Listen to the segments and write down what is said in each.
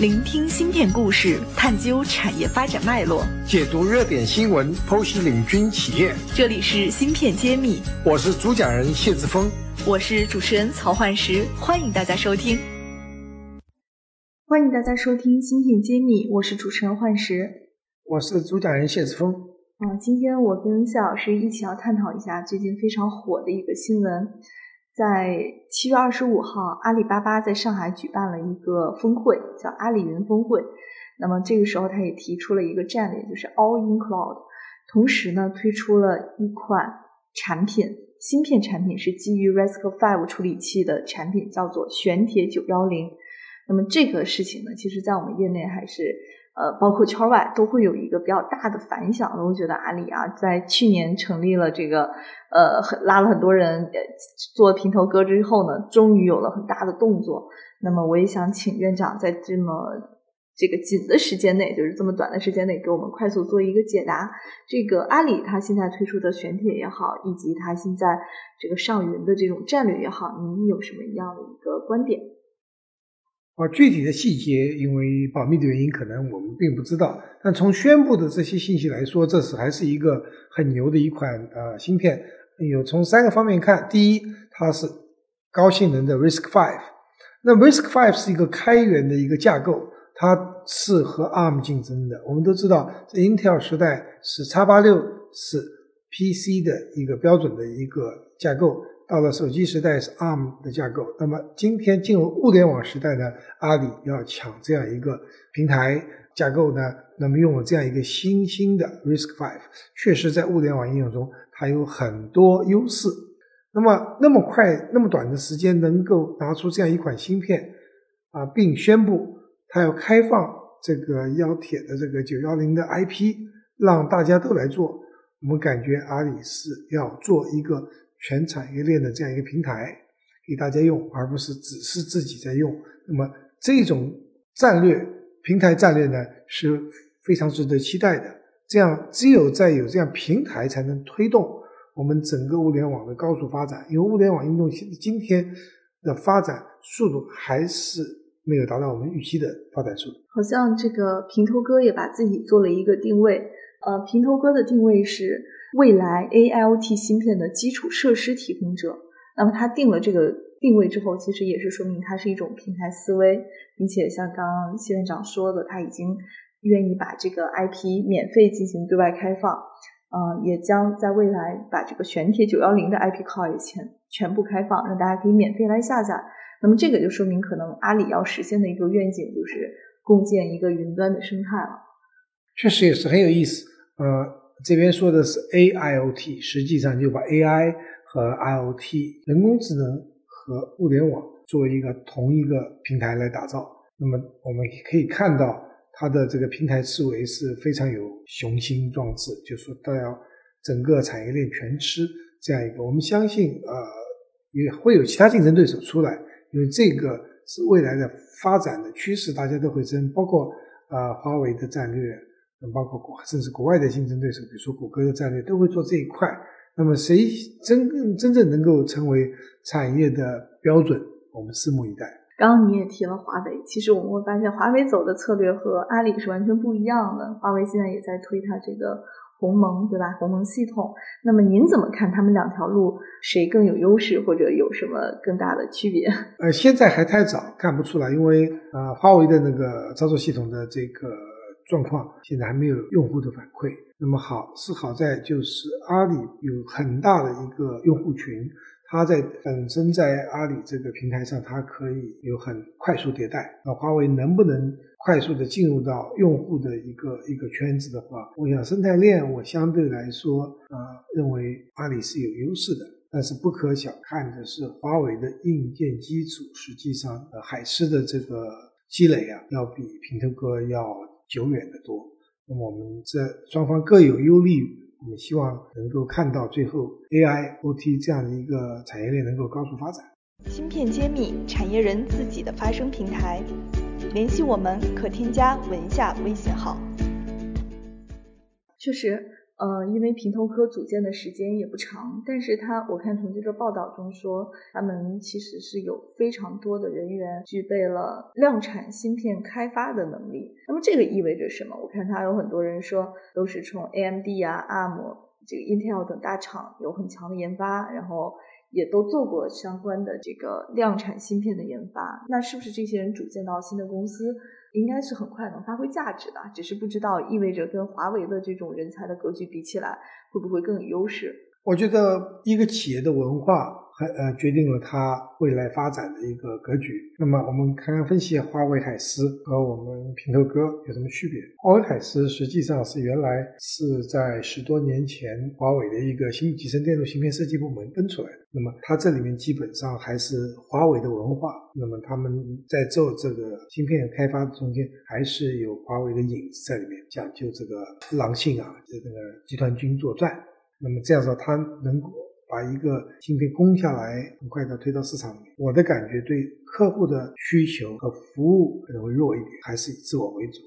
聆听芯片故事，探究产业发展脉络，解读热点新闻，剖析领军企业。这里是芯片揭秘，我是主讲人谢志峰，我是主持人曹焕石，欢迎大家收听。欢迎大家收听芯片揭秘，我是主持人焕石，我是主讲人谢志峰。嗯，今天我跟谢老师一起要探讨一下最近非常火的一个新闻。在七月二十五号，阿里巴巴在上海举办了一个峰会，叫阿里云峰会。那么这个时候，他也提出了一个战略，就是 All in Cloud。同时呢，推出了一款产品，芯片产品是基于 RISC-V 处理器的产品，叫做玄铁九幺零。那么这个事情呢，其实在我们业内还是。呃，包括圈外都会有一个比较大的反响。我觉得阿里啊，在去年成立了这个，呃，拉了很多人做平头哥之后呢，终于有了很大的动作。那么，我也想请院长在这么这个紧的时间内，就是这么短的时间内，给我们快速做一个解答。这个阿里它现在推出的玄铁也好，以及它现在这个上云的这种战略也好，您有什么样的一个观点？啊，具体的细节因为保密的原因，可能我们并不知道。但从宣布的这些信息来说，这是还是一个很牛的一款呃芯片。有从三个方面看，第一，它是高性能的 RISC-V。那 RISC-V 是一个开源的一个架构，它是和 ARM 竞争的。我们都知道，在 Intel 时代是 x 八六是 PC 的一个标准的一个架构。到了手机时代是 ARM 的架构，那么今天进入物联网时代呢？阿里要抢这样一个平台架构呢？那么用了这样一个新兴的 RISC-V，确实在物联网应用中它有很多优势。那么那么快那么短的时间能够拿出这样一款芯片啊，并宣布它要开放这个幺铁的这个九幺零的 IP，让大家都来做，我们感觉阿里是要做一个。全产业链的这样一个平台给大家用，而不是只是自己在用。那么这种战略平台战略呢是非常值得期待的。这样只有在有这样平台，才能推动我们整个物联网的高速发展。因为物联网应用现今天的发展速度还是没有达到我们预期的发展速度。好像这个平头哥也把自己做了一个定位，呃，平头哥的定位是。未来 A L T 芯片的基础设施提供者，那么它定了这个定位之后，其实也是说明它是一种平台思维，并且像刚刚谢院长说的，他已经愿意把这个 I P 免费进行对外开放，嗯，也将在未来把这个玄铁九幺零的 I P Core 也全全部开放，让大家可以免费来下载。那么这个就说明，可能阿里要实现的一个愿景就是共建一个云端的生态了。确实也是很有意思，呃。这边说的是 A I O T，实际上就把 A I 和 I O T 人工智能和物联网作为一个同一个平台来打造。那么我们可以看到，它的这个平台思维是非常有雄心壮志，就说它要整个产业链全吃这样一个。我们相信，呃，也会有其他竞争对手出来，因为这个是未来的发展的趋势，大家都会争，包括呃华为的战略。包括国甚至国外的竞争对手，比如说谷歌的战略都会做这一块。那么谁真真正能够成为产业的标准，我们拭目以待。刚刚你也提了华为，其实我们会发现华为走的策略和阿里是完全不一样的。华为现在也在推它这个鸿蒙，对吧？鸿蒙系统。那么您怎么看他们两条路谁更有优势，或者有什么更大的区别？呃，现在还太早，看不出来，因为呃，华为的那个操作系统的这个。状况现在还没有用户的反馈，那么好是好在就是阿里有很大的一个用户群，它在本身在阿里这个平台上，它可以有很快速迭代。那华为能不能快速的进入到用户的一个一个圈子的话，我想生态链我相对来说呃认为阿里是有优势的，但是不可小看的是华为的硬件基础，实际上呃海思的这个积累啊，要比平头哥要。久远的多，那么我们这双方各有优劣，我们希望能够看到最后 AI、OT 这样的一个产业链能够高速发展。芯片揭秘，产业人自己的发声平台，联系我们可添加文下微信号。确实，呃，因为平头科组建的时间也不长，但是他我看从这个报道中说，他们其实是有非常多的人员具备了量产芯片开发的能力。那么这个意味着什么？我看他有很多人说，都是从 AMD 啊、ARM、这个 Intel 等大厂有很强的研发，然后。也都做过相关的这个量产芯片的研发，那是不是这些人组建到新的公司，应该是很快能发挥价值的？只是不知道意味着跟华为的这种人才的格局比起来，会不会更有优势？我觉得一个企业的文化。和呃，决定了它未来发展的一个格局。那么，我们看看分析华为海思和我们平头哥有什么区别？华为海思实际上是原来是在十多年前华为的一个新集成电路芯片设计部门分出来的。那么，它这里面基本上还是华为的文化。那么，他们在做这个芯片开发中间，还是有华为的影子在里面，讲究这个狼性啊，这个集团军作战。那么这样说，它能够。把一个芯片攻下来，很快的推到市场里。我的感觉对客户的需求和服务可能会弱一点，还是以自我为主。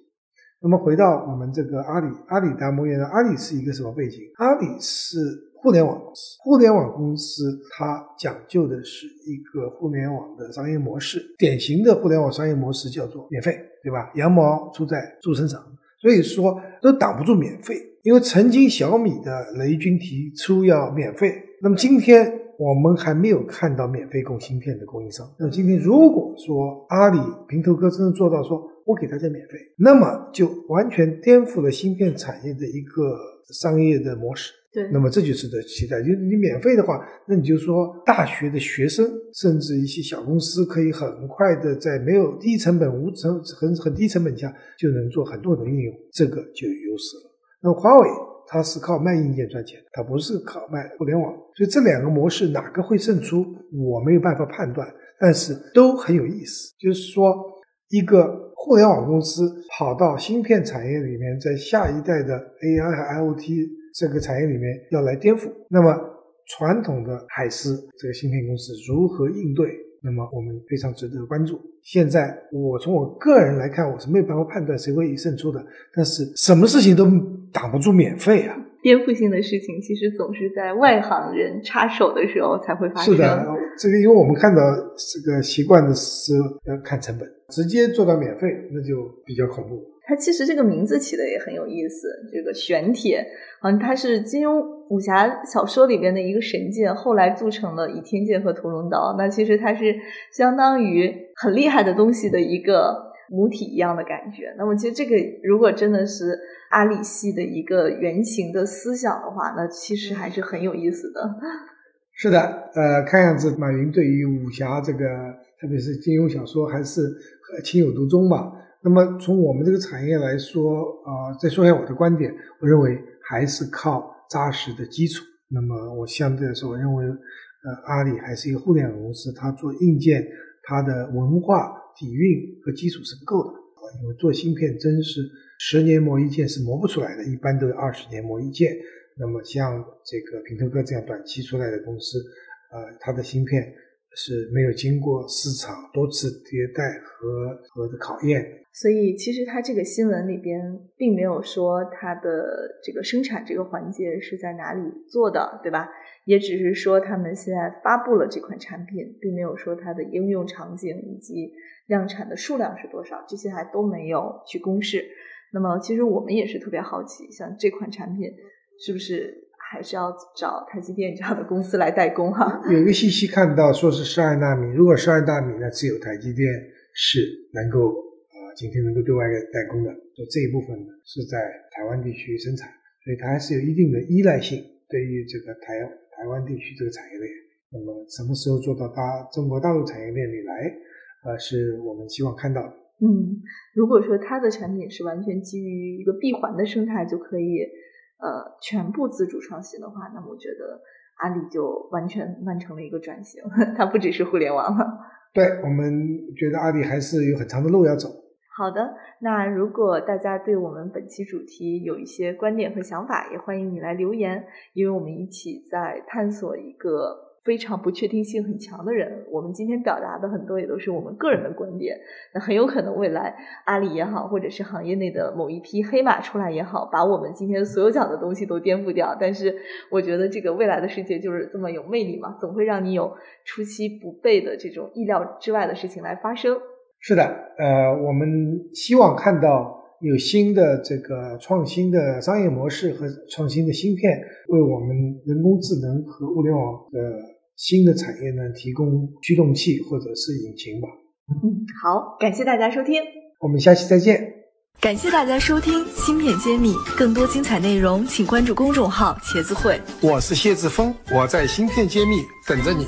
那么回到我们这个阿里，阿里达摩院的阿里是一个什么背景？阿里是互联网公司，互联网公司它讲究的是一个互联网的商业模式，典型的互联网商业模式叫做免费，对吧？羊毛出在猪身上，所以说都挡不住免费。因为曾经小米的雷军提出要免费。那么今天我们还没有看到免费供芯片的供应商。那么今天如果说阿里、平头哥真的做到说我给大家免费，那么就完全颠覆了芯片产业的一个商业的模式。对，那么这就值得期待。就你免费的话，那你就说大学的学生，甚至一些小公司，可以很快的在没有低成本、无成很很低成本下就能做很多的应用，这个就有优势了。那么华为。它是靠卖硬件赚钱，它不是靠卖互联网，所以这两个模式哪个会胜出，我没有办法判断，但是都很有意思。就是说，一个互联网公司跑到芯片产业里面，在下一代的 AI 和 IoT 这个产业里面要来颠覆，那么传统的海思这个芯片公司如何应对？那么我们非常值得关注。现在我从我个人来看，我是没有办法判断谁会胜出的，但是什么事情都。挡不住免费啊！颠覆性的事情其实总是在外行人插手的时候才会发生。是的，这个因为我们看到这个习惯的是要看成本，直接做到免费那就比较恐怖。它其实这个名字起的也很有意思，这个玄铁，好像它是金庸武侠小说里边的一个神剑，后来铸成了倚天剑和屠龙刀。那其实它是相当于很厉害的东西的一个母体一样的感觉。那么其实这个如果真的是。阿里系的一个原型的思想的话，那其实还是很有意思的。是的，呃，看样子马云对于武侠这个，特别是金庸小说，还是情有独钟吧。那么从我们这个产业来说，啊，再说一下我的观点，我认为还是靠扎实的基础。那么我相对来说，我认为，呃，阿里还是一个互联网公司，它做硬件，它的文化底蕴和基础是够的啊，因为做芯片真是。十年磨一剑是磨不出来的，一般都是二十年磨一剑。那么像这个平头哥这样短期出来的公司，呃，它的芯片是没有经过市场多次迭代和和的考验。所以其实它这个新闻里边并没有说它的这个生产这个环节是在哪里做的，对吧？也只是说他们现在发布了这款产品，并没有说它的应用场景以及量产的数量是多少，这些还都没有去公示。那么，其实我们也是特别好奇，像这款产品是不是还是要找台积电这样的公司来代工哈？有一个信息看到说是十二纳米，如果十二纳米呢，只有台积电是能够啊今天能够对外代工的，就这一部分呢是在台湾地区生产，所以它还是有一定的依赖性对于这个台台湾地区这个产业链。那么什么时候做到大中国大陆产业链里来，呃，是我们希望看到的。嗯，如果说它的产品是完全基于一个闭环的生态就可以，呃，全部自主创新的话，那么我觉得阿里就完全完成了一个转型，它不只是互联网了。对我们觉得阿里还是有很长的路要走。好的，那如果大家对我们本期主题有一些观点和想法，也欢迎你来留言，因为我们一起在探索一个。非常不确定性很强的人，我们今天表达的很多也都是我们个人的观点。那很有可能未来阿里也好，或者是行业内的某一批黑马出来也好，把我们今天所有讲的东西都颠覆掉。但是我觉得这个未来的世界就是这么有魅力嘛，总会让你有出其不备的这种意料之外的事情来发生。是的，呃，我们希望看到有新的这个创新的商业模式和创新的芯片，为我们人工智能和物联网的。新的产业呢，提供驱动器或者是引擎吧。嗯，好，感谢大家收听，我们下期再见。感谢大家收听《芯片揭秘》，更多精彩内容请关注公众号“茄子会”。我是谢志峰，我在《芯片揭秘》等着你。